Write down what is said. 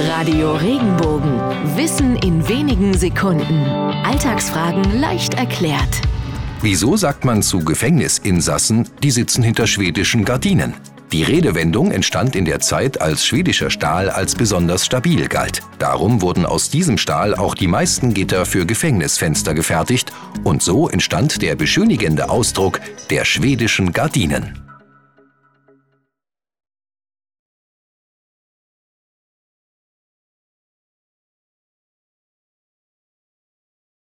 Radio Regenbogen. Wissen in wenigen Sekunden. Alltagsfragen leicht erklärt. Wieso sagt man zu Gefängnisinsassen, die sitzen hinter schwedischen Gardinen? Die Redewendung entstand in der Zeit, als schwedischer Stahl als besonders stabil galt. Darum wurden aus diesem Stahl auch die meisten Gitter für Gefängnisfenster gefertigt und so entstand der beschönigende Ausdruck der schwedischen Gardinen.